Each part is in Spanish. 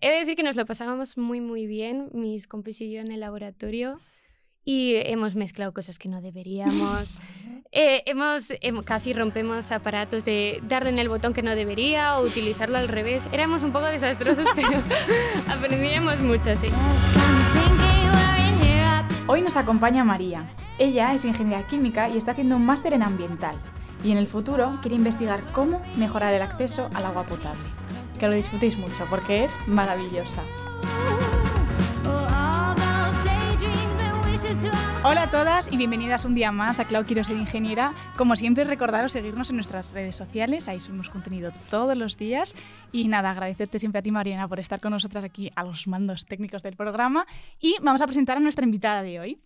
He de decir que nos lo pasábamos muy, muy bien, mis compis y yo en el laboratorio, y hemos mezclado cosas que no deberíamos. Eh, hemos, hem- casi rompemos aparatos de darle en el botón que no debería o utilizarlo al revés. Éramos un poco desastrosos, pero aprendíamos mucho, sí. Hoy nos acompaña María. Ella es ingeniera química y está haciendo un máster en ambiental. Y en el futuro quiere investigar cómo mejorar el acceso al agua potable. Que lo disfrutéis mucho porque es maravillosa. Hola a todas y bienvenidas un día más a Clau Quiero Ser Ingeniera. Como siempre, recordaros seguirnos en nuestras redes sociales, ahí subimos contenido todos los días. Y nada, agradecerte siempre a ti, Mariana, por estar con nosotras aquí a los mandos técnicos del programa. Y vamos a presentar a nuestra invitada de hoy.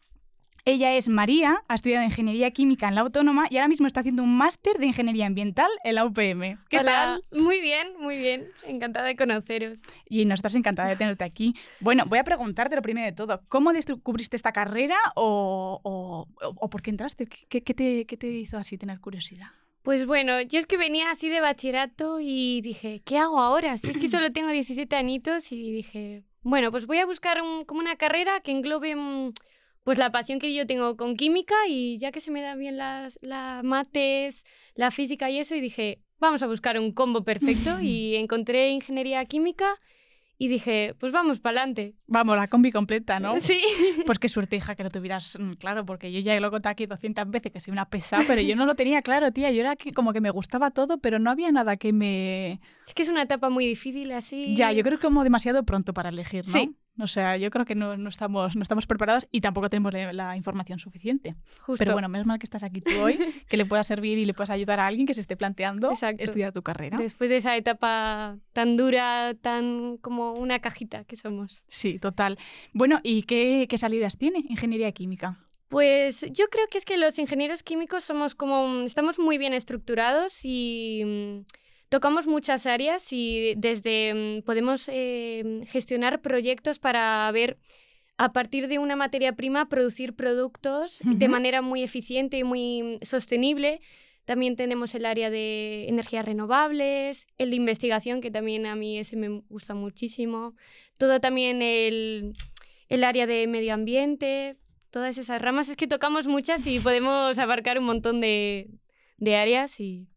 Ella es María, ha estudiado Ingeniería Química en la Autónoma y ahora mismo está haciendo un máster de Ingeniería Ambiental en la UPM. ¿Qué Hola. tal? Muy bien, muy bien. Encantada de conoceros. Y nosotras encantada de tenerte aquí. Bueno, voy a preguntarte lo primero de todo. ¿Cómo descubriste esta carrera o, o- o- por qué entraste? ¿Qué, qué te, qué te hizo así tener curiosidad? Pues bueno, yo es que venía así de bachillerato y dije, ¿qué hago ahora? Si es que solo tengo 17 añitos y dije, bueno, pues voy a buscar un- como una carrera que englobe pues la pasión que yo tengo con química y ya que se me da bien las, las mates, la física y eso, y dije, vamos a buscar un combo perfecto y encontré ingeniería química y dije, pues vamos para adelante. Vamos, la combi completa, ¿no? Sí. Pues qué suerte, hija, que lo tuvieras mm, claro, porque yo ya lo he contado aquí 200 veces que soy una pesada, pero yo no lo tenía claro, tía. Yo era que como que me gustaba todo, pero no había nada que me... Es que es una etapa muy difícil así. Ya, yo creo que como demasiado pronto para elegir, ¿no? Sí. O sea, yo creo que no, no estamos, no estamos preparados y tampoco tenemos la, la información suficiente. Justo. Pero bueno, menos mal que estás aquí tú hoy, que le puedas servir y le puedas ayudar a alguien que se esté planteando Exacto. estudiar tu carrera. Después de esa etapa tan dura, tan como una cajita que somos. Sí, total. Bueno, ¿y qué, qué salidas tiene Ingeniería Química? Pues yo creo que es que los ingenieros químicos somos como, estamos muy bien estructurados y mm, tocamos muchas áreas y desde mm, podemos eh, gestionar proyectos para ver a partir de una materia prima producir productos de manera muy eficiente y muy sostenible. También tenemos el área de energías renovables, el de investigación, que también a mí ese me gusta muchísimo. Todo también el, el área de medio ambiente, todas esas ramas. Es que tocamos muchas y podemos abarcar un montón de, de áreas y...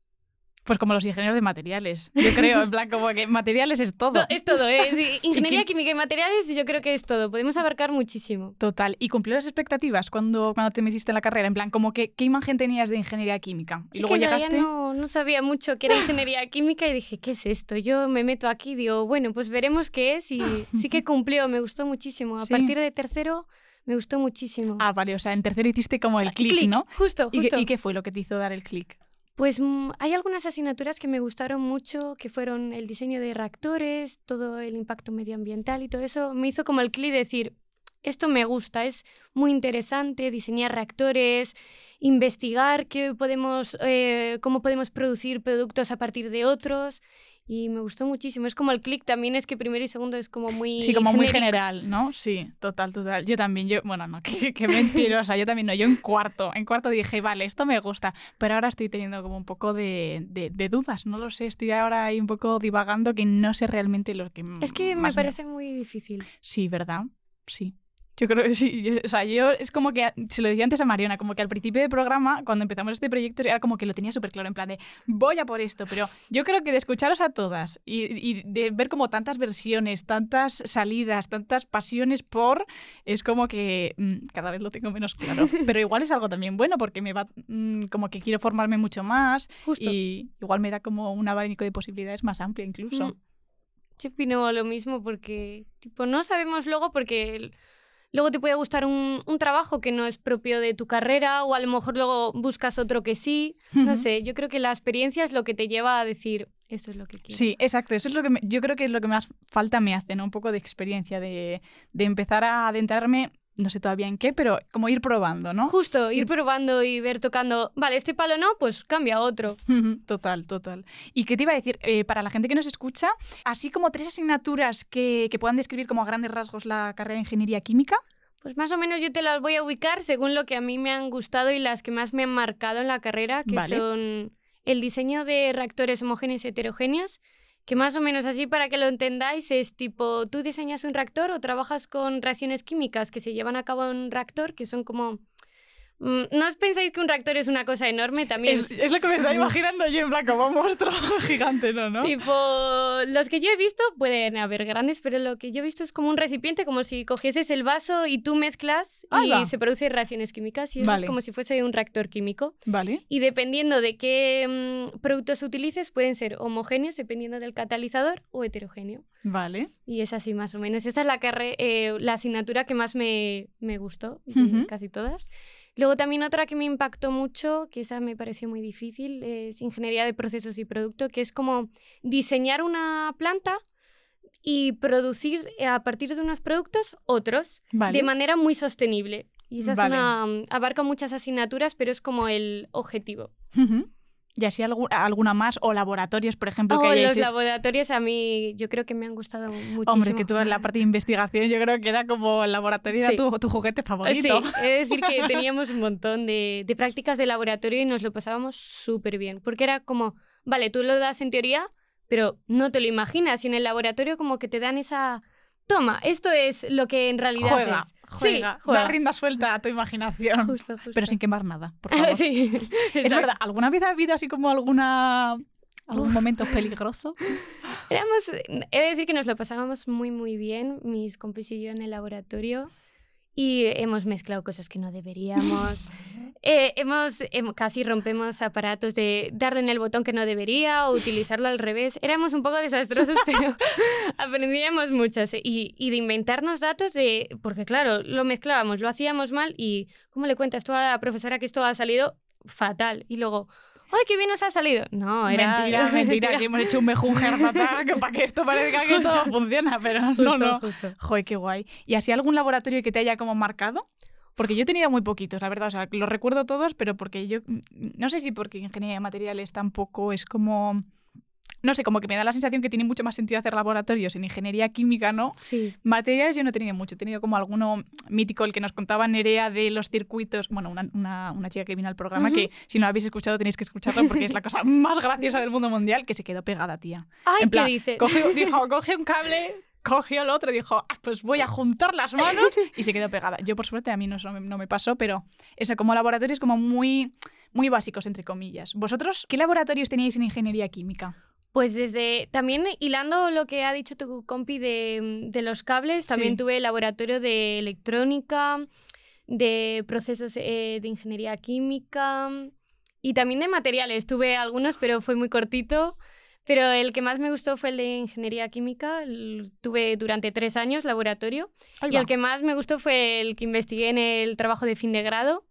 Pues como los ingenieros de materiales, yo creo, en plan como que materiales es todo. To- Es todo, ¿eh? Sí, Ingeniería química y materiales yo creo que es todo. Podemos abarcar muchísimo. Total. ¿Y cumplió las expectativas cuando, cuando te metiste en la carrera? En plan, como que, ¿qué imagen tenías de ingeniería química? Y Sí luego que llegaste... no, no sabía mucho que era ingeniería química y dije, ¿qué es esto? Yo me meto aquí y digo, bueno, pues veremos qué es y sí que cumplió, me gustó muchísimo. A Sí. partir de tercero me gustó muchísimo. Ah, vale, o sea, en tercero hiciste como el clic, Clic, ¿no? Justo, ¿Y justo. y qué fue lo que te hizo dar el clic? Pues mm, hay algunas asignaturas que me gustaron mucho, que fueron el diseño de reactores, todo el impacto medioambiental y todo eso. Me hizo como el clic de decir, esto me gusta, es muy interesante, diseñar reactores, investigar qué podemos, eh, cómo podemos producir productos a partir de otros. Y me gustó muchísimo. Es como el clic también, es que primero y segundo es como muy... Sí, como muy general, ¿no? Sí, total, total. Yo también, yo, bueno, no, qué, qué mentirosa, yo también no, yo en cuarto, en cuarto dije, vale, esto me gusta, pero ahora estoy teniendo como un poco de, de- de dudas, no lo sé, estoy ahora ahí un poco divagando que no sé realmente lo que Es que me parece muy difícil. Sí, ¿verdad? Sí. Yo creo que sí. yo- o sea, yo es como que, se lo decía antes a Mariona, como que al principio del programa, cuando empezamos este proyecto, era como que lo tenía súper claro, en plan de, voy a por esto, pero yo creo que de escucharos a todas y, y de ver como tantas versiones, tantas salidas, tantas pasiones por, es como que mm, cada vez lo tengo menos claro. Pero igual es algo también bueno porque me va, mm, como que quiero formarme mucho más Justo. y igual me da como un abanico de posibilidades más amplio incluso. Mm. Yo opino lo mismo porque, tipo, no sabemos luego porque el- luego te puede gustar un, un trabajo que no es propio de tu carrera o a lo mejor luego buscas otro que sí. No sé, yo creo que la experiencia es lo que te lleva a decir, esto es lo que quiero. Sí, exacto. Eso es lo que me- yo creo que es lo que más falta me hace, ¿no? Un poco de experiencia, de, de empezar a adentrarme, no sé todavía en qué, pero como ir probando, ¿no? Justo, ir probando y ver tocando, vale, este palo no, pues cambia a otro. Total, total. ¿Y qué te iba a decir? Eh, para la gente que nos escucha, así como tres asignaturas que, que puedan describir como a grandes rasgos la carrera de ingeniería química. Pues más o menos yo te las voy a ubicar según lo que a mí me han gustado y las que más me han marcado en la carrera, que Vale. son el diseño de reactores homogéneos y heterogéneos, Que más o menos así para que lo entendáis es tipo, tú diseñas un reactor o trabajas con reacciones químicas que se llevan a cabo en un reactor, que son como no os pensáis que un reactor es una cosa enorme también. Es, es lo que me estaba imaginando yo, en plan, como un monstruo gigante, ¿no? ¿no? Tipo, los que yo he visto pueden haber grandes, pero lo que yo he visto es como un recipiente, como si cogieses el vaso y tú mezclas y se producen reacciones químicas. Y eso es como si fuese un reactor químico. Vale. Y dependiendo de qué mm, productos utilices, pueden ser homogéneos, dependiendo del catalizador, o heterogéneo. Vale. Y es así más o menos. Esa es la, eh, la asignatura que más me, me gustó, casi todas. Luego también otra que me impactó mucho, que esa me pareció muy difícil, es ingeniería de procesos y producto, que es como diseñar una planta y producir eh, a partir de unos productos otros de manera muy sostenible. Y esa es una, abarca muchas asignaturas, pero es como el objetivo. ¿Y así alguna más? ¿O laboratorios, por ejemplo? que los laboratorios a mí yo creo que me han gustado muchísimo. Hombre, que tú en la parte de investigación yo creo que era como el laboratorio era tu, juguete favorito. Sí, es decir que teníamos un montón de, de prácticas de laboratorio y nos lo pasábamos súper bien. Porque era como, vale, tú lo das en teoría, pero no te lo imaginas. Y en el laboratorio como que te dan esa... Toma, esto es lo que en realidad Juega. Juega, sí, da rienda suelta a tu imaginación. Justo, justo. Pero sin quemar nada, por favor. sí. Es verdad, ¿alguna vez ha habido así como alguna algún momento peligroso? Éramos, he de decir que nos lo pasábamos muy muy bien, mis compis y yo en el laboratorio y hemos mezclado cosas que no deberíamos. Eh, hemos, casi rompemos aparatos de darle en el botón que no debería o utilizarlo al revés. Éramos un poco desastrosos, pero aprendíamos muchas. Y, y, de inventarnos datos de... Porque claro, lo mezclábamos, lo hacíamos mal y ¿cómo le cuentas tú a la profesora que esto ha salido fatal? Y luego ¡ay, qué bien nos ha salido! No, era... Mentira, mentira, que hemos hecho un mejunjer fatal para que esto parezca que todo funciona, pero no, no. Joder, qué guay. ¿Y así algún laboratorio que te haya como marcado? Porque yo he tenido muy poquitos, la verdad. O sea, los recuerdo todos, pero porque yo. No sé si porque ingeniería de materiales tampoco es como no sé, como que me da la sensación que tiene mucho más sentido hacer laboratorios en ingeniería química, ¿no? Sí. Materiales yo no he tenido mucho, he tenido como alguno mítico, el que nos contaba Nerea de los circuitos, bueno, una, una, una chica que vino al programa, que si no lo habéis escuchado tenéis que escucharlo porque es la cosa más graciosa del mundo mundial, que se quedó pegada, tía. Ay, ¿qué dices? dijo, coge un cable, cogió el otro y dijo, ah, pues voy a juntar las manos y se quedó pegada. Yo, por suerte, a mí no, no me pasó, pero eso, como laboratorios como muy, muy básicos, entre comillas. ¿Vosotros qué laboratorios teníais en ingeniería química? Pues desde, también hilando lo que ha dicho tu compi de, los cables, también tuve laboratorio de electrónica, de procesos eh, de ingeniería química y también de materiales. Tuve algunos, pero fue muy cortito. Pero el que más me gustó fue el de ingeniería química. Tuve durante tres años laboratorio. y el que más me gustó fue el que investigué en el trabajo de fin de grado,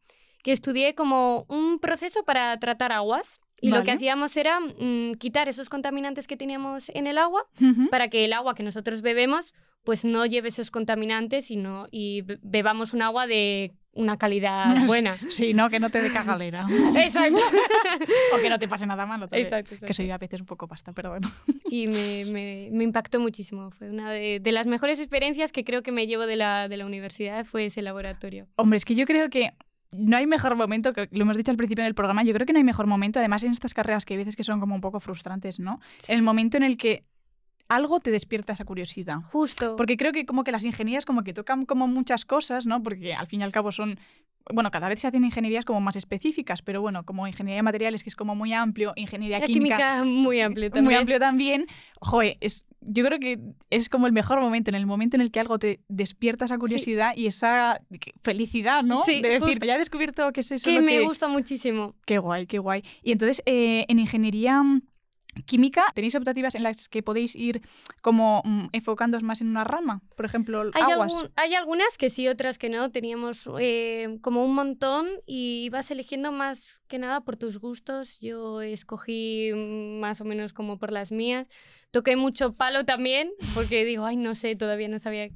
que estudié como un proceso para tratar aguas. Y lo que hacíamos era mm, quitar esos contaminantes que teníamos en el agua para que el agua que nosotros bebemos pues no lleve esos contaminantes y, y bebamos un agua de una calidad buena. Sí, no, que no te dé cagalera. Exacto. o que no te pase nada malo. Exacto, Que soy a veces un poco pasta, bueno. y me, me, impactó muchísimo. Fue una de, de, las mejores experiencias que creo que me llevo de la, de la universidad, fue ese laboratorio. Hombre, es que yo creo que no hay mejor momento, que lo hemos dicho al principio del programa, yo creo que no hay mejor momento, además en estas carreras que hay veces que son como un poco frustrantes, ¿no? El momento en el que algo te despierta esa curiosidad. Justo. Porque creo que como que las ingenierías como que tocan como muchas cosas, ¿no? Porque al fin y al cabo son bueno, cada vez se hacen ingenierías como más específicas, pero bueno, como ingeniería de materiales, que es como muy amplio, ingeniería La química, muy amplio también. Muy amplio también. Joder, es, yo creo que es como el mejor momento, en el momento en el que algo te despierta esa curiosidad y esa felicidad, ¿no? Sí, de decir, ya he descubierto que es eso. Que lo me gusta muchísimo. Qué guay, qué guay. Y entonces, eh, en ingeniería química, ¿tenéis optativas en las que podéis ir como mm, enfocándoos más en una rama? Por ejemplo, hay aguas. hay algunas que sí, otras que no. Teníamos eh, como un montón y vas eligiendo más que nada por tus gustos. Yo escogí más o menos como por las mías. Toqué mucho palo también porque digo, ay, no sé, todavía no sabía.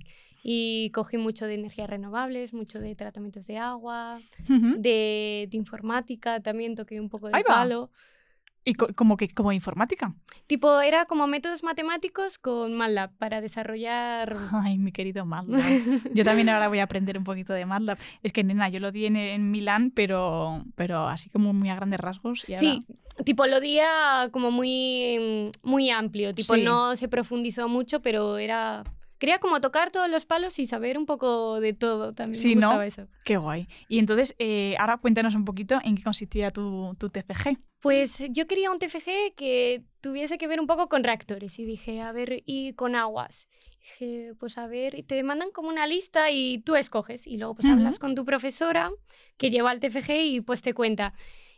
Y cogí mucho de energías renovables, mucho de tratamientos de agua, de, de, informática también toqué un poco de palo. ¿Y como que como informática? Tipo, era como métodos matemáticos con MATLAB para desarrollar... Ay, mi querido MATLAB. Yo también ahora voy a aprender un poquito de MATLAB. Es que, nena, yo lo di en, Milán, pero, pero así como muy a grandes rasgos. Sí, tipo, lo día como muy, muy amplio, tipo, Sí. no se profundizó mucho, pero era... Quería como tocar todos los palos y saber un poco de todo también. Sí, me ¿no? gustaba eso. Qué guay. Y entonces, eh, ahora cuéntanos un poquito en qué consistía tu, tu TFG. Pues yo quería un TFG que tuviese que ver un poco con reactores y dije, a ver, y con aguas. Dije, pues a ver, y te mandan como una lista y tú escoges y luego pues Ujú. hablas con tu profesora que lleva el TFG y pues te cuenta.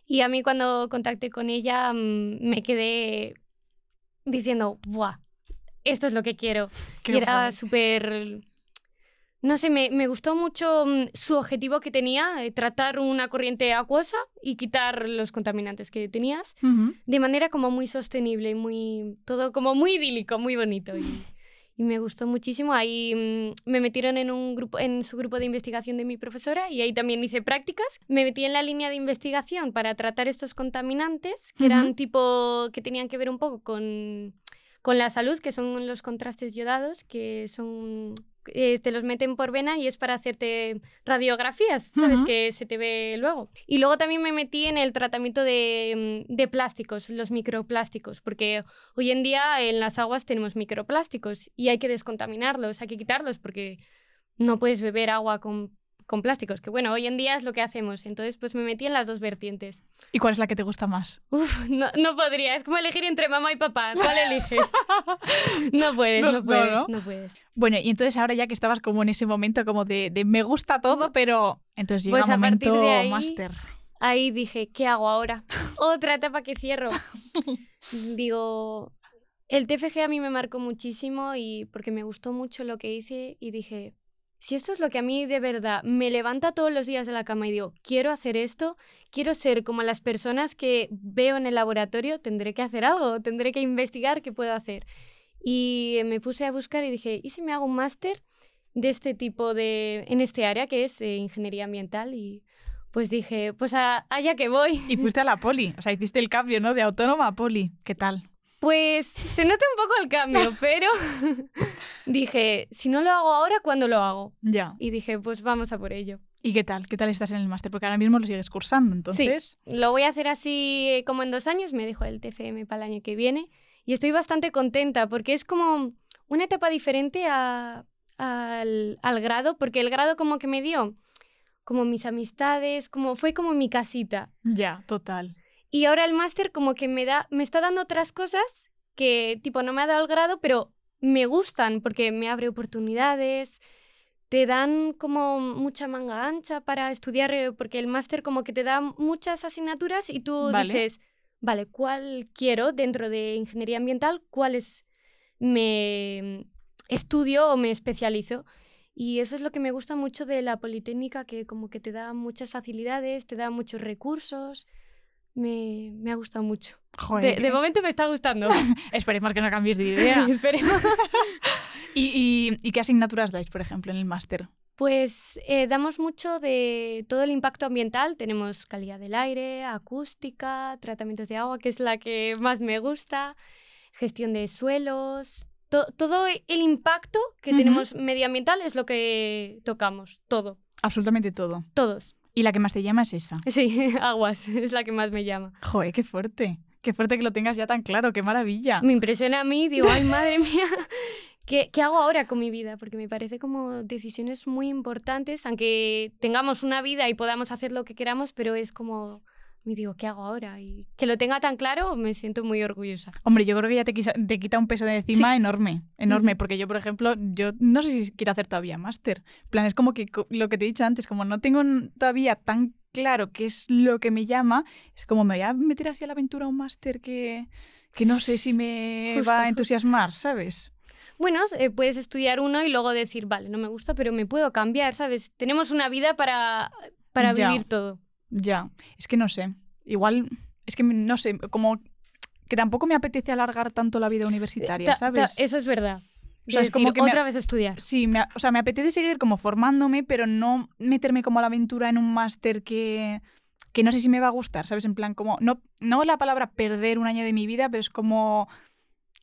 Y a mí cuando contacté con ella mm, me quedé diciendo, ¡buah! Esto es lo que quiero. Qué y era súper... No sé, me, me gustó mucho mm, su objetivo que tenía, eh, tratar una corriente acuosa y quitar los contaminantes que tenías de manera como muy sostenible muy... todo como muy idílico, muy bonito. Y, y me gustó muchísimo. Ahí mm, me metieron en, un grupo, en su grupo de investigación de mi profesora y ahí también hice prácticas. Me metí en la línea de investigación para tratar estos contaminantes, que eran tipo... que tenían que ver un poco con, con la salud, que son los contrastes yodados, que son... eh, te los meten por vena y es para hacerte radiografías, ¿sabes? Que se te ve luego. Y luego también me metí en el tratamiento de, mm, de plásticos, los microplásticos, porque hoy en día en las aguas tenemos microplásticos y hay que descontaminarlos, hay que quitarlos porque no puedes beber agua con, con plásticos, que bueno, hoy en día es lo que hacemos. Entonces, pues me metí en las dos vertientes. ¿Y cuál es la que te gusta más? Uf, no, no podría, es como elegir entre mamá y papá. ¿Cuál eliges? No puedes, No, puedes, ¿no? no puedes. Bueno, y entonces ahora ya que estabas como en ese momento como de, de me gusta todo, pero entonces llega Pues a partir momento máster. Ahí dije, ¿qué hago ahora? Otra etapa que cierro. Digo, el TFG a mí me marcó muchísimo y porque me gustó mucho lo que hice y dije, si esto es lo que a mí de verdad me levanta todos los días de la cama y digo, quiero hacer esto, quiero ser como las personas que veo en el laboratorio, tendré que hacer algo, tendré que investigar qué puedo hacer. Y me puse a buscar y dije, ¿y si me hago un máster de este tipo de, en este área que es eh, ingeniería ambiental? Y pues dije, pues a- allá que voy. Y fuiste a la poli, o sea, hiciste el cambio, ¿no? De autónoma a poli. ¿Qué tal? Pues se nota un poco el cambio, pero dije, si no lo hago ahora, ¿cuándo lo hago? Ya. Y dije, pues vamos a por ello. ¿Y qué tal? ¿Qué tal estás en el máster? Porque ahora mismo lo sigues cursando, entonces. Lo voy a hacer así eh, como en dos años, me dejo el TFM para el año que viene y estoy bastante contenta porque es como una etapa diferente a- al, al grado, porque el grado como que me dio como mis amistades, como fue como mi casita. Ya, total. Y ahora el máster como que me da, me está dando otras cosas que tipo no me ha dado el grado, pero me gustan porque me abre oportunidades, te dan como mucha manga ancha para estudiar, eh, porque el máster como que te da muchas asignaturas y tú Vale. dices, vale, ¿cuál quiero dentro de ingeniería ambiental? ¿Cuáles me estudio o me especializo? Y eso es lo que me gusta mucho de la Politécnica, que como que te da muchas facilidades, te da muchos recursos. Me, me ha gustado mucho. De, Joder. de momento me está gustando. Esperemos que no cambies de idea. Esperemos. ¿Y, y, y qué asignaturas dais, por ejemplo, en el máster? Pues eh, damos mucho de todo el impacto ambiental. Tenemos calidad del aire, acústica, tratamientos de agua, que es la que más me gusta, gestión de suelos. To- todo el impacto que tenemos medioambiental es lo que tocamos, todo, Absolutamente todo. todos. Y la que más te llama es esa. Sí, aguas, es la que más me llama. Joder, qué fuerte. Qué fuerte que lo tengas ya tan claro, qué maravilla. Me impresiona a mí, digo, ay, madre mía, ¿qué, qué hago ahora con mi vida? Porque me parece como decisiones muy importantes, aunque tengamos una vida y podamos hacer lo que queramos, pero es como, me digo, ¿qué hago ahora? Y que lo tenga tan claro, me siento muy orgullosa. Hombre, yo creo que ya te, quisa- te quita un peso de encima enorme, enorme, Ujú. porque yo, por ejemplo, yo no sé si quiero hacer todavía máster. Plan, es como que lo que te he dicho antes, como no tengo todavía tan claro qué es lo que me llama, es como me voy a meter así a la aventura un máster que, que no sé si me Justo, va a justo. entusiasmar, ¿sabes? Bueno, eh, puedes estudiar uno y luego decir, vale, no me gusta, pero me puedo cambiar, ¿sabes? Tenemos una vida para, para Ya. vivir todo. Ya, es que no sé. Igual, es que no sé, como que tampoco me apetece alargar tanto la vida universitaria, Ta- ta- ¿sabes? eso es verdad. O sea, Es como que me- otra vez estudiar. Sí, me, o sea, me apetece seguir como formándome, pero no meterme como a la aventura en un máster que, que no sé si me va a gustar, ¿sabes? En plan, como, no, no la palabra perder un año de mi vida, pero es como...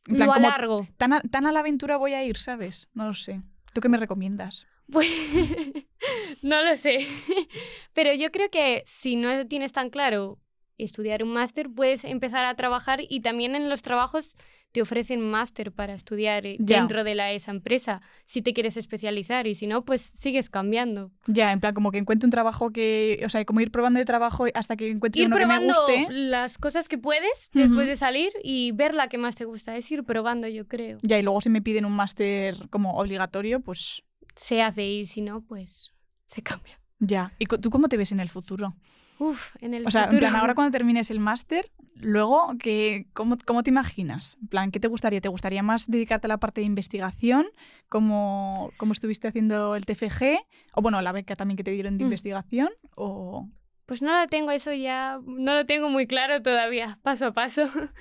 En plan, Lo como alargo. tan, a, tan a la aventura voy a ir, ¿sabes? No lo sé. ¿Tú qué me recomiendas? Pues no lo sé. Pero yo creo que si no tienes tan claro estudiar un máster, puedes empezar a trabajar y también en los trabajos te ofrecen máster para estudiar eh, Ya. dentro de la, esa empresa, si te quieres especializar y si no, pues sigues cambiando. Ya, en plan, como que encuentre un trabajo que. O sea, como ir probando de trabajo hasta que encuentre Ir uno que me probando guste. las cosas que puedes después de salir y ver la que más te gusta. Es ir probando, yo creo. Ya, y luego si me piden un máster como obligatorio, pues Se hace y si no, pues se cambia. ya. ¿Y tú cómo te ves en el futuro? Uf, en el O sea, en futuro. plan, ahora cuando termines el máster, luego, ¿qué, cómo, ¿cómo te imaginas? En plan, ¿qué te gustaría? ¿Te gustaría más dedicarte a la parte de investigación, como, como estuviste haciendo el TFG? O bueno, la beca también que te dieron de Mm. investigación. O... Pues no lo tengo, eso ya no lo tengo muy claro todavía, paso a paso.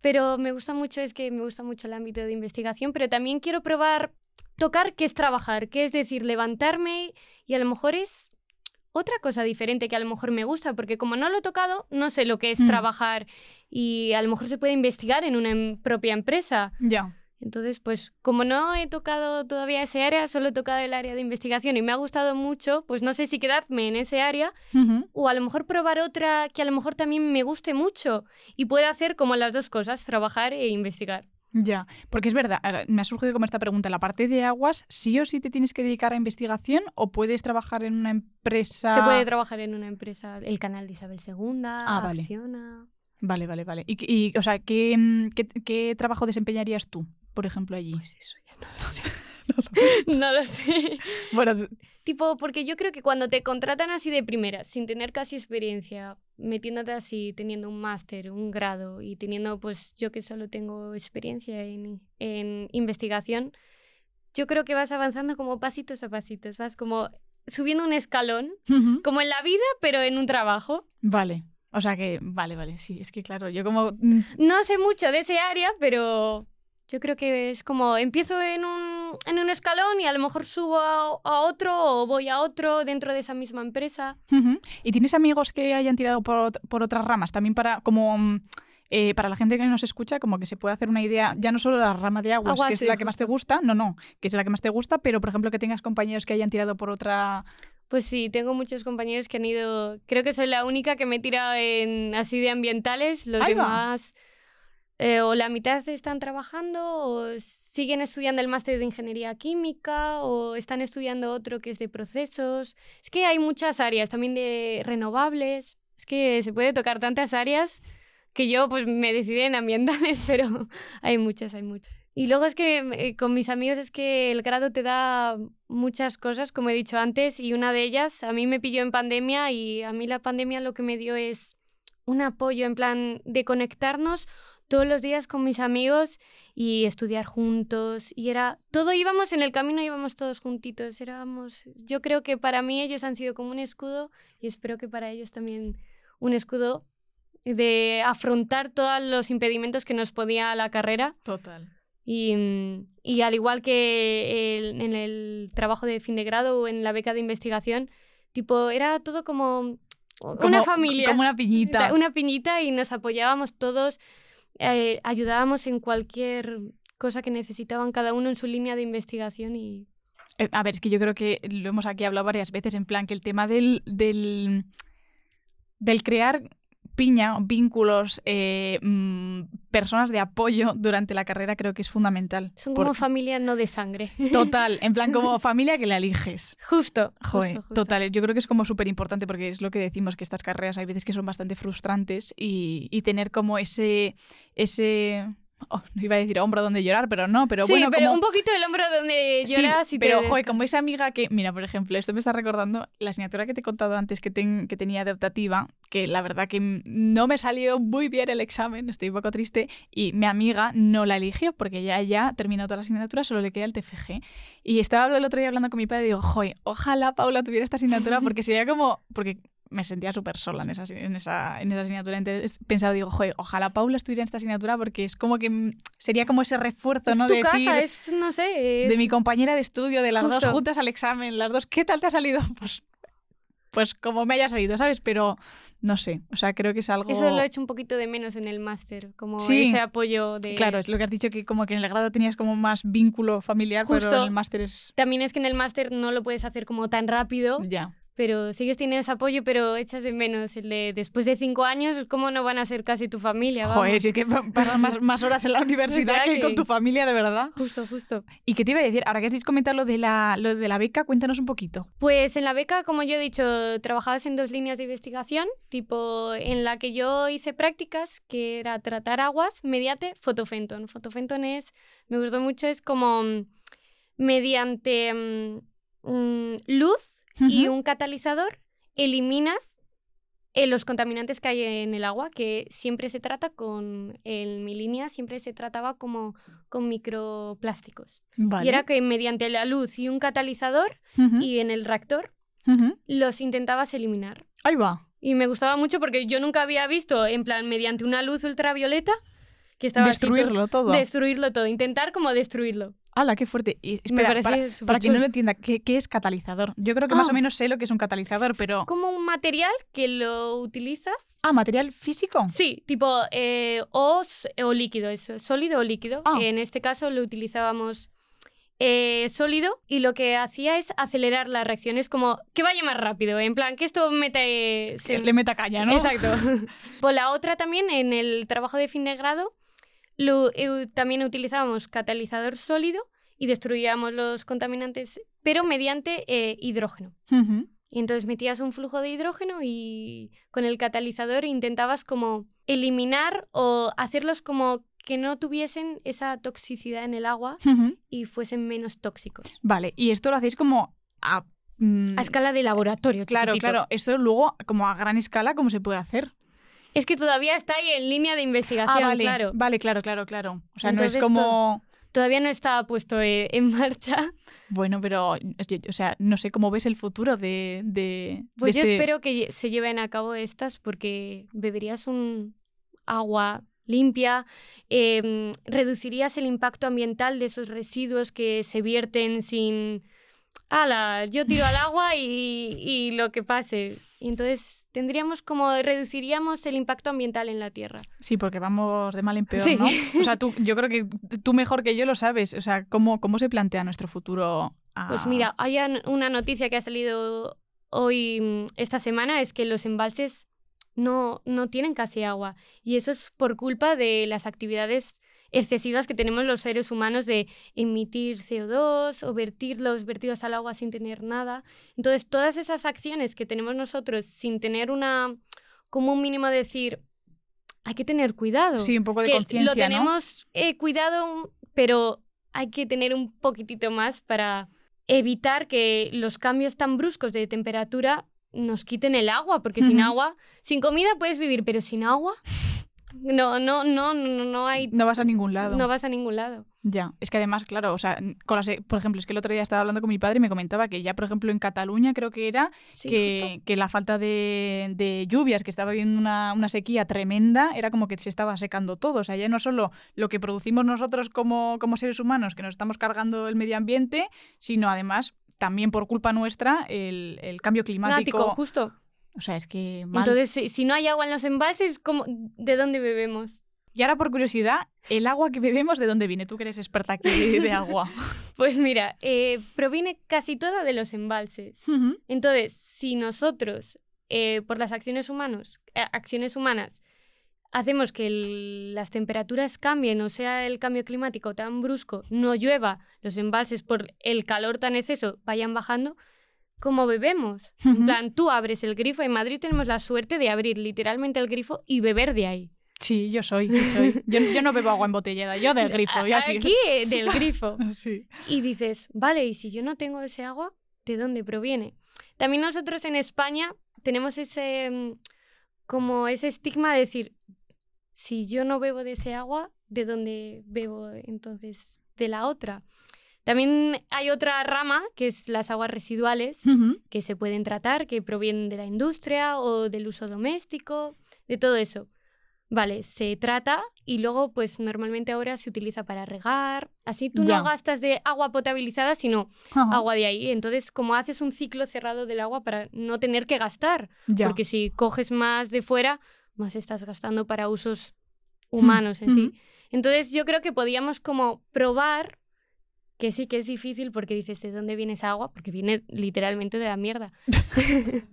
Pero me gusta mucho, es que me gusta mucho el ámbito de investigación, pero también quiero probar tocar qué es trabajar, que es decir, levantarme y a lo mejor es otra cosa diferente que a lo mejor me gusta, porque como no lo he tocado, no sé lo que es Mm. trabajar y a lo mejor se puede investigar en una em- propia empresa. Ya. Entonces, pues como no he tocado todavía ese área, solo he tocado el área de investigación y me ha gustado mucho, pues no sé si quedarme en ese área o a lo mejor probar otra que a lo mejor también me guste mucho y pueda hacer como las dos cosas, trabajar e investigar. Ya, porque es verdad, me ha surgido como esta pregunta, la parte de aguas, ¿sí o sí te tienes que dedicar a investigación o puedes trabajar en una empresa? Se puede trabajar en una empresa, el canal de Isabel II, Ah, vale. Acciona. Vale, vale, vale. Y, y, o sea, ¿qué, qué, qué trabajo desempeñarías tú, por ejemplo, allí? Pues eso ya no lo sé. no lo sé. Bueno, Tipo, porque yo creo que cuando te contratan así de primera, sin tener casi experiencia, metiéndote así, teniendo un máster, un grado y teniendo, pues yo que solo tengo experiencia en, en investigación, yo creo que vas avanzando como pasitos a pasitos, vas como subiendo un escalón, ujú. como en la vida, pero en un trabajo. vale. O sea que, vale, vale, sí, es que claro, yo como... No sé mucho de ese área, pero yo creo que es como empiezo en un, en un escalón y a lo mejor subo a, a otro o voy a otro dentro de esa misma empresa. ¿Y tienes amigos que hayan tirado por, por otras ramas? También para, como... mm, eh, para la gente que nos escucha, como que se puede hacer una idea, ya no solo la rama de aguas, Aguas, que es la que más te gusta, no, no, que es la que más te gusta, pero por ejemplo que tengas compañeros que hayan tirado por otra... Pues sí, tengo muchos compañeros que han ido. Creo que soy la única que me he tirado en así de ambientales. Los Ahí va. Eh, o la mitad están trabajando, o siguen estudiando el máster de ingeniería química, o están estudiando otro que es de procesos. Es que hay muchas áreas, también de renovables. Es que se puede tocar tantas áreas que yo pues me decidí en ambientales, pero hay muchas, hay muchas. Y luego es que eh, con mis amigos es que el grado te da muchas cosas, como he dicho antes, y una de ellas a mí me pilló en pandemia y a mí la pandemia lo que me dio es un apoyo en plan de conectarnos todos los días con mis amigos y estudiar juntos y era todo íbamos en el camino íbamos todos juntitos éramos yo creo que para mí ellos han sido como un escudo y espero que para ellos también un escudo de afrontar todos los impedimentos que nos podía la carrera Total. y, mm, y al igual que el- en el trabajo de fin de grado o en la beca de investigación, tipo, era todo como una Como- familia. Como una piñita. Una piñita y nos apoyábamos todos, eh, ayudábamos en cualquier cosa que necesitaban cada uno en su línea de investigación y Eh, A ver, es que yo creo que lo hemos aquí hablado varias veces, en plan que el tema del, del, del crear piña, vínculos, eh, mm, personas de apoyo durante la carrera creo que es fundamental. son como Por- familia no de sangre. Total, en plan como familia que la eliges. justo, Joder, justo, justo. total, yo creo que es como súper importante porque es lo que decimos, que estas carreras hay veces que son bastante frustrantes y, y tener como ese, ese, oh, no iba a decir hombro donde llorar, pero no, pero sí, bueno, pero como... un poquito el hombro donde Sí, lloras y te pero joder, como esa amiga que, mira, por ejemplo, esto me está recordando la asignatura que te he contado antes que, ten- que tenía de optativa, que la verdad que no me salió muy bien el examen, estoy un poco triste, y mi amiga no la eligió porque ya ya terminó toda la asignatura, solo le queda el TFG. Y estaba el otro día hablando con mi padre y digo, joder, ojalá Paula tuviera esta asignatura porque sería como, porque me sentía súper sola en esa, en, esa, en esa asignatura. Entonces he pensado, digo, joder, ojalá Paula estuviera en esta asignatura porque es como que mm, sería como ese refuerzo, es ¿no? tu de casa, decir, es, no sé, es... de mi compañera de estudio, de las dos juntas al examen, las dos, ¿qué tal te ha salido? Pues, pues como me haya salido, ¿sabes? Pero no sé, o sea, creo que es algo... Eso lo he hecho un poquito de menos en el máster, como Sí. ese apoyo de... Claro, es lo que has dicho, que como que en el grado tenías como más vínculo familiar, pero Justo. en el máster es... También es que en el máster no lo puedes hacer como tan rápido, Ya. Pero sigues teniendo ese apoyo, pero echas de menos el de después de cinco años, ¿cómo no van a ser casi tu familia? Joder, Vamos. si es que pa- pasas más, más horas en la universidad sea que que- con tu familia, de verdad. Justo, justo. ¿Y qué te iba a decir? Ahora que has comentado lo de la, lo de la beca, cuéntanos un poquito. Pues en la beca, como yo he dicho, trabajabas en dos líneas de investigación, tipo en la que yo hice prácticas, que era tratar aguas mediante fotofenton. Fotofenton es, me gustó mucho, es como mm, mediante mm, y un catalizador eliminas eh, los contaminantes que hay en el agua, que siempre se trata con, en mi línea siempre se trataba como con microplásticos. Vale. Y era que mediante la luz y un catalizador y en el reactor los intentabas eliminar. Ahí va. Y me gustaba mucho porque yo nunca había visto, en plan, mediante una luz ultravioleta, que estaba Destruirlo todo. Destruirlo todo, intentar como destruirlo. ¡Hala, qué fuerte! Y, me parece para, para quien no lo entienda, ¿qué, qué es catalizador? Yo creo que más Ah. o menos sé lo que es un catalizador, pero... Como un material que lo utilizas. Ah, ¿material físico? Sí, tipo eh, o, o líquido, eso, sólido o líquido. Ah. En este caso lo utilizábamos eh, sólido y lo que hacía es acelerar las reacciones como que vaya más rápido, en plan que esto mete... se- Le meta caña, ¿no? Exacto. Por la otra también, en el trabajo de fin de grado, lo, eh, también utilizábamos catalizador sólido y destruíamos los contaminantes, pero mediante eh, hidrógeno. Y entonces metías un flujo de hidrógeno y con el catalizador intentabas como eliminar o hacerlos como que no tuviesen esa toxicidad en el agua y fuesen menos tóxicos. Vale, y esto lo hacéis como a... mm, A escala de laboratorio, Claro, chiquitito. claro. Esto luego, como a gran escala, ¿cómo se puede hacer? Es que todavía está ahí en línea de investigación, ah, vale. claro. Vale, claro, claro, claro. O sea, Entonces no es como... Todavía no está puesto eh, en marcha. Bueno, pero, o sea, no sé cómo ves el futuro de... de Pues de yo este- espero que se lleven a cabo estas porque beberías un agua limpia, em, reducirías el impacto ambiental de esos residuos que se vierten sin... ¡Hala! Yo tiro al agua y, y lo que pase. Y entonces tendríamos como... reduciríamos el impacto ambiental en la Tierra. Sí, porque vamos de mal en peor, Sí. ¿no? O sea, tú, yo creo que tú mejor que yo lo sabes. O sea, ¿cómo, cómo se plantea nuestro futuro? a- Pues mira, hay una noticia que ha salido hoy, mm, esta semana, es que los embalses no, no tienen casi agua. Y eso es por culpa de las actividades excesivas que tenemos los seres humanos de emitir CO2 o vertir los vertidos al agua sin tener nada. Entonces, todas esas acciones que tenemos nosotros sin tener una, como un mínimo de decir, hay que tener cuidado Sí, un poco de conciencia, lo ¿no? tenemos eh, cuidado, pero hay que tener un poquitito más para evitar que los cambios tan bruscos de temperatura nos quiten el agua, porque sin agua, sin comida puedes vivir, pero sin agua no no no no, no hay No vas a ningún lado. no vas a ningún lado. Ya, es que además, claro, o sea, con las, por ejemplo, es que el otro día estaba hablando con mi padre y me comentaba que ya, por ejemplo, en Cataluña creo que era Sí, que, que la falta de, de lluvias, que estaba habiendo una, una sequía tremenda, era como que se estaba secando todo. O sea, ya no solo lo que producimos nosotros como, como seres humanos, que nos estamos cargando el medio ambiente, sino además también por culpa nuestra el, el cambio climático. Climático, justo. O sea, es que mal. Entonces, si, si no hay agua en los embalses, ¿cómo, ¿de dónde bebemos? Y ahora, por curiosidad, el agua que bebemos, ¿de dónde viene? Tú que eres experta aquí de, agua. Pues mira, eh, proviene casi toda de los embalses. Entonces, si nosotros, eh, por las acciones, humanos, eh, acciones humanas, hacemos que el- las temperaturas cambien, o sea, el cambio climático tan brusco, no llueva, los embalses por el calor tan exceso vayan bajando, ¿cómo bebemos? En plan, tú abres el grifo, en Madrid tenemos la suerte de abrir literalmente el grifo y beber de ahí. Sí, yo soy, sí soy. Yo, yo no bebo agua embotellada, yo del grifo, ya sí. Aquí, del grifo. Sí. Y dices, vale, y si yo no tengo ese agua, ¿de dónde proviene? También nosotros en España tenemos ese mm, como ese estigma de decir, si yo no bebo de ese agua, ¿de dónde bebo entonces de la otra? También hay otra rama, que es las aguas residuales, que se pueden tratar, que provienen de la industria o del uso doméstico, de todo eso. Vale, se trata y luego pues normalmente ahora se utiliza para regar. Así tú Ya. no gastas de agua potabilizada, sino Ajá. agua de ahí. Entonces, como haces un ciclo cerrado del agua para no tener que gastar. Ya. Porque si coges más de fuera, más estás gastando para usos humanos en sí. Entonces, yo creo que podíamos como probar que sí que es difícil porque dices, ¿de dónde viene esa agua? Porque viene literalmente de la mierda. Literal-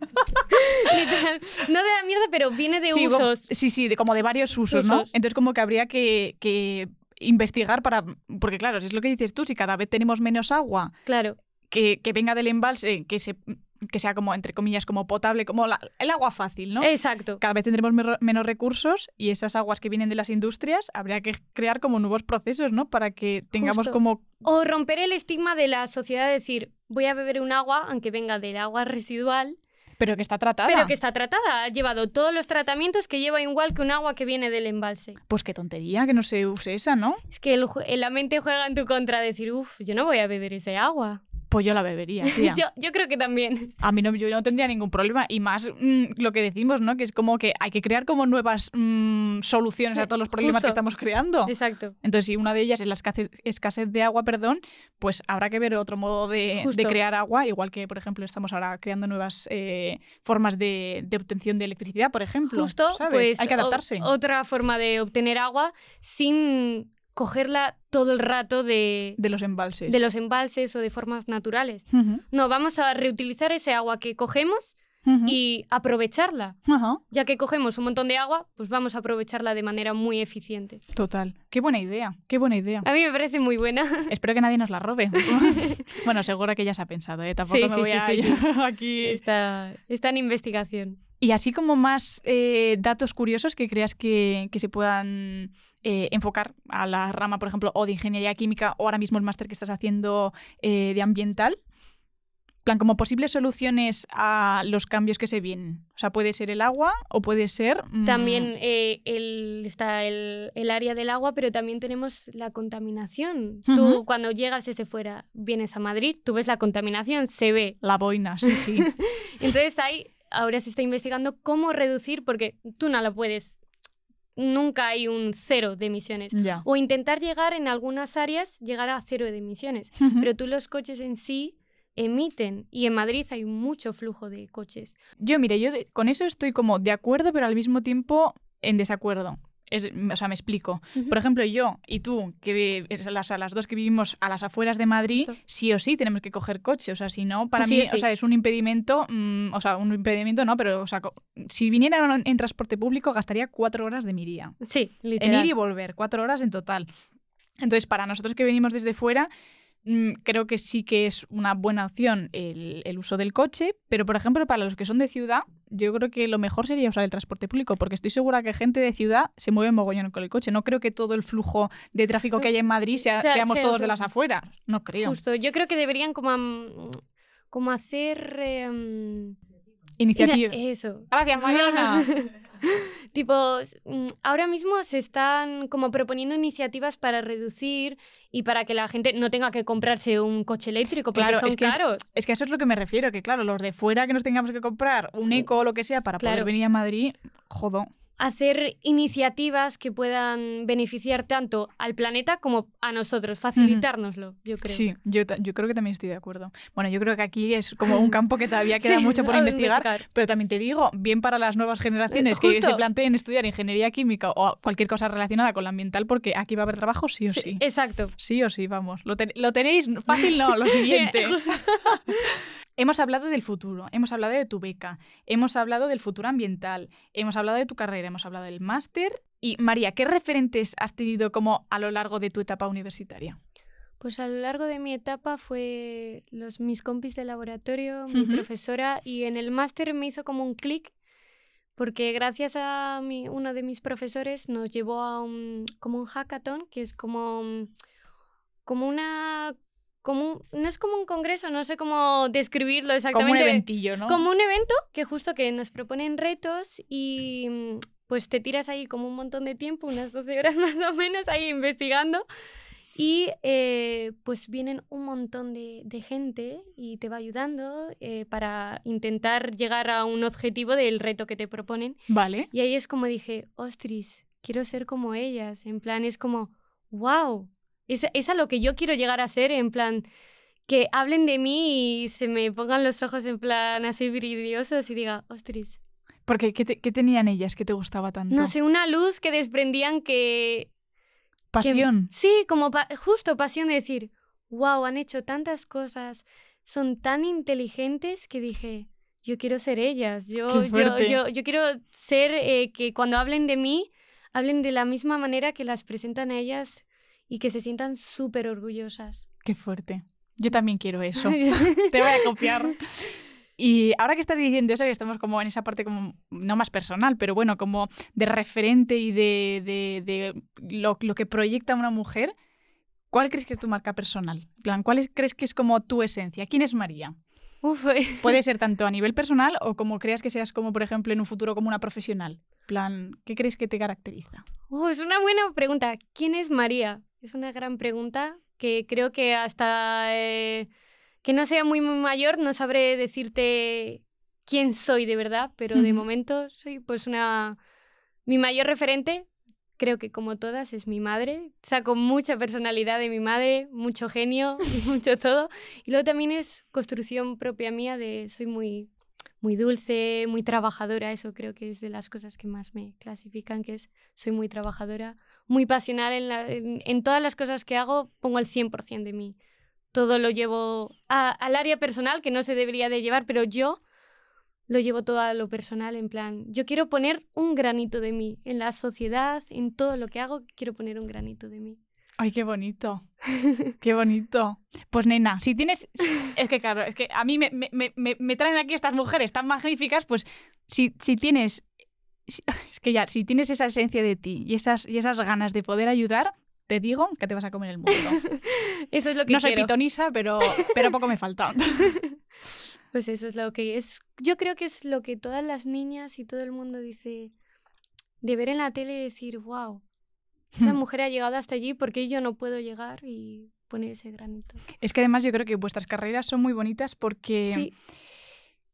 no de la mierda, pero viene de sí, usos. sí, sí, de, como de varios usos, ¿no? Entonces como que habría que, que investigar para... Porque claro, si es lo que dices tú, si cada vez tenemos menos agua Claro, que, que venga del embalse, que, se, que sea como, entre comillas, como potable, como la- el agua fácil, ¿no? exacto. Cada vez tendremos menos recursos y esas aguas que vienen de las industrias habría que crear como nuevos procesos, ¿no? Para que tengamos Justo. como... O romper el estigma de la sociedad de decir, voy a beber un agua, aunque venga del agua residual, Pero que está tratada. pero que está tratada. Ha llevado todos los tratamientos que lleva igual que un agua que viene del embalse. Pues qué tontería que no se use esa, ¿no? Es que el la mente juega en tu contra, decir, uff, yo no voy a beber ese agua. Pues yo la bebería, tía. Yo, yo creo que también. A mí no, yo no tendría ningún problema. Y más mm, lo que decimos, ¿no? Que es como que hay que crear como nuevas mm, soluciones a todos los problemas Justo. que estamos creando. Exacto. Entonces, si una de ellas es la escasez, escasez de agua, perdón, pues habrá que ver otro modo de, crear agua, igual que, por ejemplo, estamos ahora creando nuevas eh, formas de, de obtención de electricidad, por ejemplo. Justo, ¿sabes? pues hay que o- adaptarse. otra forma de obtener agua sin cogerla todo el rato de, de los embalses. de los embalses o de formas naturales. No, vamos a reutilizar ese agua que cogemos y aprovecharla. Ya que cogemos un montón de agua, pues vamos a aprovecharla de manera muy eficiente. total. Qué buena idea, qué buena idea. A mí me parece muy buena. Espero que nadie nos la robe. bueno, seguro que ya se ha pensado, ¿eh? Tampoco Sí, me sí, voy sí, a aquí. Está, está en investigación. Y así como más eh, datos curiosos que creas que, que se puedan eh, enfocar a la rama, por ejemplo, o de ingeniería química o ahora mismo el máster que estás haciendo eh, de ambiental. plan, como posibles soluciones a los cambios que se vienen. O sea, puede ser el agua o puede ser... mm, También eh, el- está el, el área del agua, pero también tenemos la contaminación. Tú cuando llegas desde fuera, vienes a Madrid, tú ves la contaminación, se ve. La boina, sí, sí. Entonces ahí ahora se está investigando cómo reducir, porque tú no lo puedes. Nunca hay un cero de emisiones. O intentar llegar en algunas áreas, llegar a cero de emisiones. Pero tú los coches en sí emiten. Y en Madrid hay mucho flujo de coches. Yo, mire, yo de- con eso estoy como de acuerdo, pero al mismo tiempo en desacuerdo. Es- o sea, me explico. Por ejemplo, yo y tú, que las, a las dos que vivimos a las afueras de Madrid, sí o sí tenemos que coger coche. O sea, si no, para Sí mí, o sí. o sea, es un impedimento, mm, o sea, un impedimento no, pero, o sea, si viniera en, en transporte público gastaría cuatro horas de mi día. Sí, En literal. ir y volver, cuatro horas en total. Entonces, para nosotros que venimos desde fuera, creo que sí que es una buena opción el, el uso del coche, pero por ejemplo, para los que son de ciudad, yo creo que lo mejor sería usar el transporte público, porque estoy segura que gente de ciudad se mueve mogollón con el coche. No creo que todo el flujo de tráfico que hay en Madrid sea- O sea, seamos sea- todos de las afueras. No creo. Justo, yo creo que deberían como, como hacer... em, Iniciativa. Eso. Gracias, Mariana. tipo, mm, ahora mismo se están como proponiendo iniciativas para reducir y para que la gente no tenga que comprarse un coche eléctrico porque Claro, son es que es- caros. Es que a eso es lo que me refiero, que claro, los de fuera que nos tengamos que comprar un eco o lo que sea para poder venir a Madrid, jodo. Hacer iniciativas que puedan beneficiar tanto al planeta como a nosotros, facilitárnoslo, yo creo. Sí, yo, yo creo que también estoy de acuerdo. Bueno, yo creo que aquí es como un campo que todavía queda Sí, mucho por investigar, pero también te digo, bien para las nuevas generaciones que se planteen estudiar ingeniería química o cualquier cosa relacionada con la ambiental, porque aquí va a haber trabajo sí o sí. Sí, Exacto. Sí o sí, vamos. Lo, ten- lo tenéis fácil, no, lo siguiente. hemos hablado del futuro, hemos hablado de tu beca, hemos hablado del futuro ambiental, hemos hablado de tu carrera, hemos hablado del máster. Y María, ¿qué referentes has tenido como a lo largo de tu etapa universitaria? Pues a lo largo de mi etapa fue los, mis compis de laboratorio, mi profesora, y en el máster me hizo como un clic, porque gracias a mi- uno de mis profesores nos llevó a un, como un hackathon, que es como, como una... Como no es como un congreso, no sé cómo describirlo Como un exactamente. eventillo, ¿no? Como un evento que justo que nos proponen retos y mm, pues te tiras ahí como un montón de tiempo, unas 12 horas más o menos ahí investigando y eh, pues vienen un montón de, de gente y te va ayudando eh, para intentar llegar a un objetivo del reto que te proponen. Vale. Y ahí es como dije, ostris, quiero ser como ellas. En plan, es como, wow, es, es a lo que yo quiero llegar a ser, en plan, que hablen de mí y se me pongan los ojos en plan así brillosos y diga, ostris. Porque, ¿qué, te- qué tenían ellas que te gustaba tanto? No sé, una luz que desprendían que... que- Pasión. sí, como pa- justo pasión de decir, wow, han hecho tantas cosas, son tan inteligentes que dije, yo quiero ser ellas, yo, yo, yo, yo, quiero ser eh, que cuando hablen de mí, hablen de la misma manera que las presentan a ellas y que se sientan súper orgullosas. Qué fuerte. Yo también quiero eso. Te voy a copiar. Y ahora que estás diciendo eso, y estamos como en esa parte como, no más personal, pero bueno, como de referente y de, de, de lo, lo, que proyecta una mujer, ¿cuál crees que es tu marca personal? plan, ¿cuál crees que es como tu esencia? ¿Quién es María? Uf. Puede ser tanto a nivel personal o como creas que seas como, por ejemplo, en un futuro como una profesional. plan, ¿qué crees que te caracteriza? Uh, es una buena pregunta. ¿Quién es María? Es una gran pregunta que creo que hasta eh, que no sea muy, muy mayor no sabré decirte quién soy de verdad, pero de momento soy pues una... Mi mayor referente, creo que como todas, es mi madre. Saco mucha personalidad de mi madre, mucho genio mucho todo. Y luego también es construcción propia mía de soy muy muy dulce, muy trabajadora, eso creo que es de las cosas que más me clasifican, que es soy muy trabajadora, muy pasional en, en, todas las cosas que hago, pongo el 100% de mí. Todo lo llevo al área personal, que no se debería de llevar, pero yo lo llevo todo a lo personal, en plan, yo quiero poner un granito de mí en la sociedad, en todo lo que hago, quiero poner un granito de mí. Ay, qué bonito. Qué bonito. Pues nena, si tienes... Es que claro, es que a mí me, me, me, me traen aquí estas mujeres tan magníficas, pues si, si tienes... Es que ya, si tienes esa esencia de ti y esas, y esas ganas de poder ayudar, te digo que te vas a comer el mundo. Eso es lo que No soy pitonisa, pero, pero poco me falta. Pues eso es lo que es. Yo creo que es lo que todas las niñas y todo el mundo dice de ver en la tele y decir, wow, esa mujer ha llegado hasta allí, porque yo no puedo llegar y poner ese granito? Es que además yo creo que vuestras carreras son muy bonitas porque,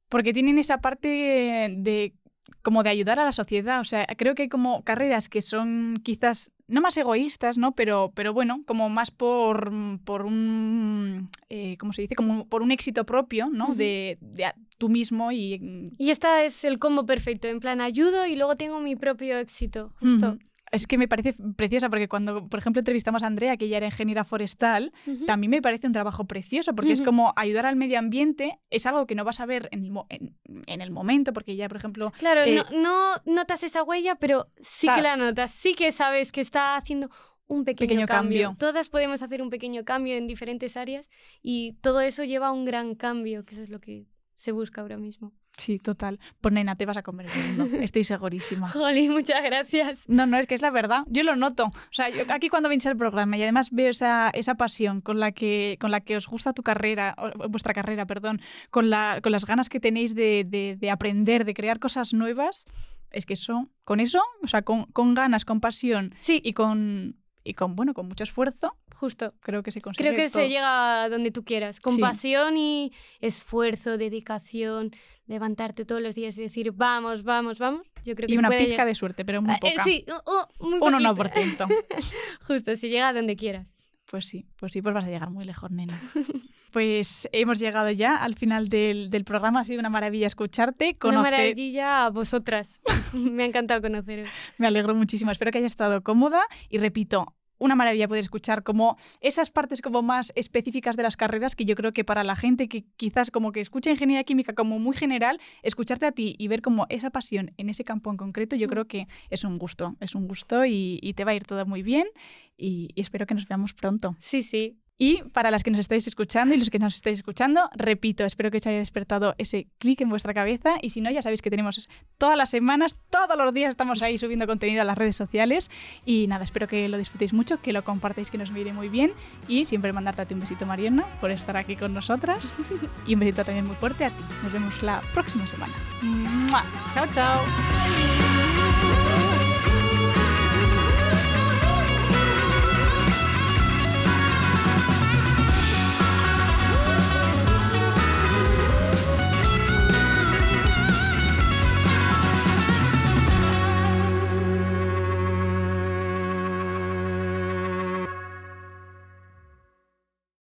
porque tienen esa parte de como de ayudar a la sociedad. O sea, creo que hay como carreras que son quizás no más egoístas, ¿no? Pero, pero bueno, como más por, por un, eh, ¿cómo se dice? Como por un éxito propio, ¿no? de, de, tú mismo y... Y esta es el combo perfecto, en plan ayudo y luego tengo mi propio éxito, justo. Es que me parece preciosa porque cuando, por ejemplo, entrevistamos a Andrea, que ella era ingeniera forestal, también me parece un trabajo precioso porque es como ayudar al medio ambiente, es algo que no vas a ver en el, en, el momento, porque ya, por ejemplo... Claro, no, eh, no, notas esa huella, pero sí que la notas, sí que sabes que está haciendo un pequeño, cambio. Todas podemos hacer un pequeño cambio en diferentes áreas y todo eso lleva a un gran cambio, que eso es lo que se busca ahora mismo. Sí, total. Pues nena, te vas a comer el mundo. Estoy segurísima. Jolly, muchas gracias. No, no, es que es la verdad. Yo lo noto. O sea, yo aquí cuando vienes al programa y además veo esa, esa pasión con la, que, con la que os gusta tu carrera, vuestra carrera, perdón, con, la, con las ganas que tenéis de, de, de aprender, de crear cosas nuevas, es que eso, con eso, o sea, con, con ganas, con pasión sí. y con, y con, bueno, con mucho esfuerzo, justo. Creo que se consigue. Creo que se llega a donde tú quieras. Con pasión y esfuerzo, dedicación, levantarte todos los días y decir vamos, vamos, vamos. Yo creo que y una puede pizca de suerte, pero muy Ah, eh, poca. sí, oh, oh, muy Un poquita. 1%. Justo, si llega a donde quieras. Pues sí, pues sí, pues vas a llegar muy lejos, nena. Pues hemos llegado ya al final del, del programa. Ha sido una maravilla escucharte. Una maravilla a vosotras. Me ha encantado conoceros. Me alegro muchísimo. Espero que hayas estado cómoda. Y repito, una maravilla poder escuchar como esas partes como más específicas de las carreras que yo creo que para la gente que quizás como que escucha ingeniería química como muy general, escucharte a ti y ver como esa pasión en ese campo en concreto, yo creo que es un gusto, es un gusto y, y te va a ir todo muy bien y- y espero que nos veamos pronto. Sí, sí. Y para las que nos estáis escuchando y los que nos estáis escuchando, repito, espero que os haya despertado ese clic en vuestra cabeza y si no, ya sabéis que tenemos todas las semanas, todos los días estamos ahí subiendo contenido a las redes sociales y nada, espero que lo disfrutéis mucho, que lo compartáis, que nos mire muy bien y siempre mandarte un besito, Mariana, por estar aquí con nosotras y un besito también muy fuerte a ti. Nos vemos la próxima semana. ¡Mua! Chao, chao.